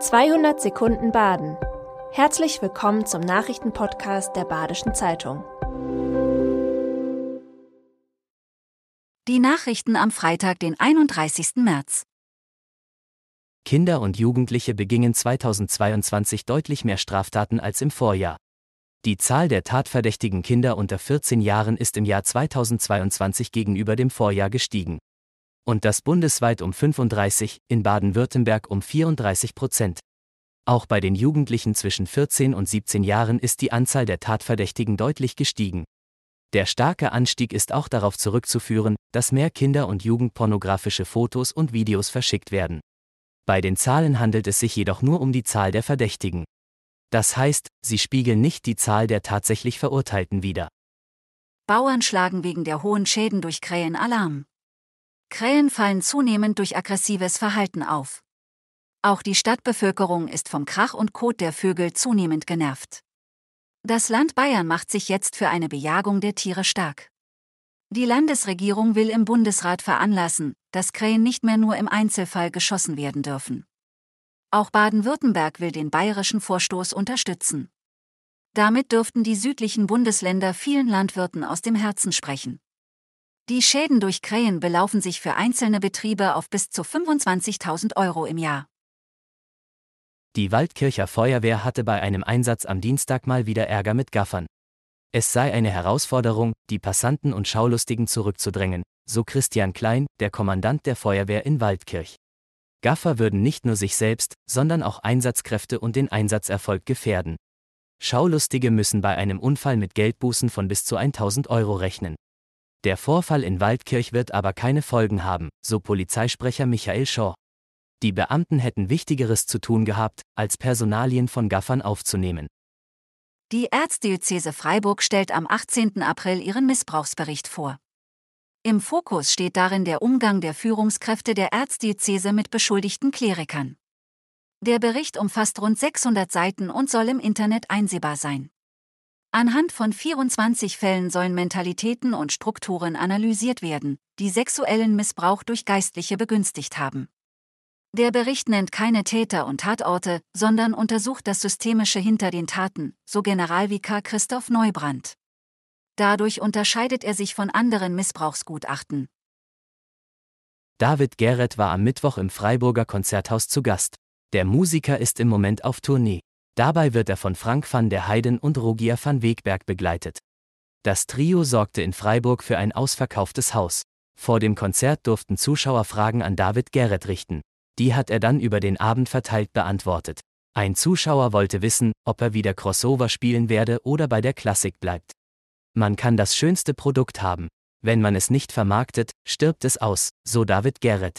200 Sekunden Baden. Herzlich willkommen zum Nachrichtenpodcast der Badischen Zeitung. Die Nachrichten am Freitag, den 31. März. Kinder und Jugendliche begingen 2022 deutlich mehr Straftaten als im Vorjahr. Die Zahl der tatverdächtigen Kinder unter 14 Jahren ist im Jahr 2022 gegenüber dem Vorjahr gestiegen und das bundesweit um 35, in Baden-Württemberg um 34 Prozent. Auch bei den Jugendlichen zwischen 14 und 17 Jahren ist die Anzahl der Tatverdächtigen deutlich gestiegen. Der starke Anstieg ist auch darauf zurückzuführen, dass mehr Kinder- und Jugendpornografische Fotos und Videos verschickt werden. Bei den Zahlen handelt es sich jedoch nur um die Zahl der Verdächtigen. Das heißt, sie spiegeln nicht die Zahl der tatsächlich Verurteilten wider. Bauern schlagen wegen der hohen Schäden durch Krähen Alarm. Krähen fallen zunehmend durch aggressives Verhalten auf. Auch die Stadtbevölkerung ist vom Krach und Kot der Vögel zunehmend genervt. Das Land Bayern macht sich jetzt für eine Bejagung der Tiere stark. Die Landesregierung will im Bundesrat veranlassen, dass Krähen nicht mehr nur im Einzelfall geschossen werden dürfen. Auch Baden-Württemberg will den bayerischen Vorstoß unterstützen. Damit dürften die südlichen Bundesländer vielen Landwirten aus dem Herzen sprechen. Die Schäden durch Krähen belaufen sich für einzelne Betriebe auf bis zu 25.000 Euro im Jahr. Die Waldkircher Feuerwehr hatte bei einem Einsatz am Dienstag mal wieder Ärger mit Gaffern. Es sei eine Herausforderung, die Passanten und Schaulustigen zurückzudrängen, so Christian Klein, der Kommandant der Feuerwehr in Waldkirch. Gaffer würden nicht nur sich selbst, sondern auch Einsatzkräfte und den Einsatzerfolg gefährden. Schaulustige müssen bei einem Unfall mit Geldbußen von bis zu 1000 Euro rechnen. Der Vorfall in Waldkirch wird aber keine Folgen haben, so Polizeisprecher Michael Shaw. Die Beamten hätten Wichtigeres zu tun gehabt, als Personalien von Gaffern aufzunehmen. Die Erzdiözese Freiburg stellt am 18. April ihren Missbrauchsbericht vor. Im Fokus steht darin der Umgang der Führungskräfte der Erzdiözese mit beschuldigten Klerikern. Der Bericht umfasst rund 600 Seiten und soll im Internet einsehbar sein. Anhand von 24 Fällen sollen Mentalitäten und Strukturen analysiert werden, die sexuellen Missbrauch durch Geistliche begünstigt haben. Der Bericht nennt keine Täter und Tatorte, sondern untersucht das Systemische hinter den Taten, so Generalvikar Christoph Neubrandt. Dadurch unterscheidet er sich von anderen Missbrauchsgutachten. David Gerret war am Mittwoch im Freiburger Konzerthaus zu Gast. Der Musiker ist im Moment auf Tournee. Dabei wird er von Frank van der Heiden und Rogier van Wegberg begleitet. Das Trio sorgte in Freiburg für ein ausverkauftes Haus. Vor dem Konzert durften Zuschauer Fragen an David Gerrit richten. Die hat er dann über den Abend verteilt beantwortet. Ein Zuschauer wollte wissen, ob er wieder Crossover spielen werde oder bei der Klassik bleibt. Man kann das schönste Produkt haben. Wenn man es nicht vermarktet, stirbt es aus, so David Gerrit.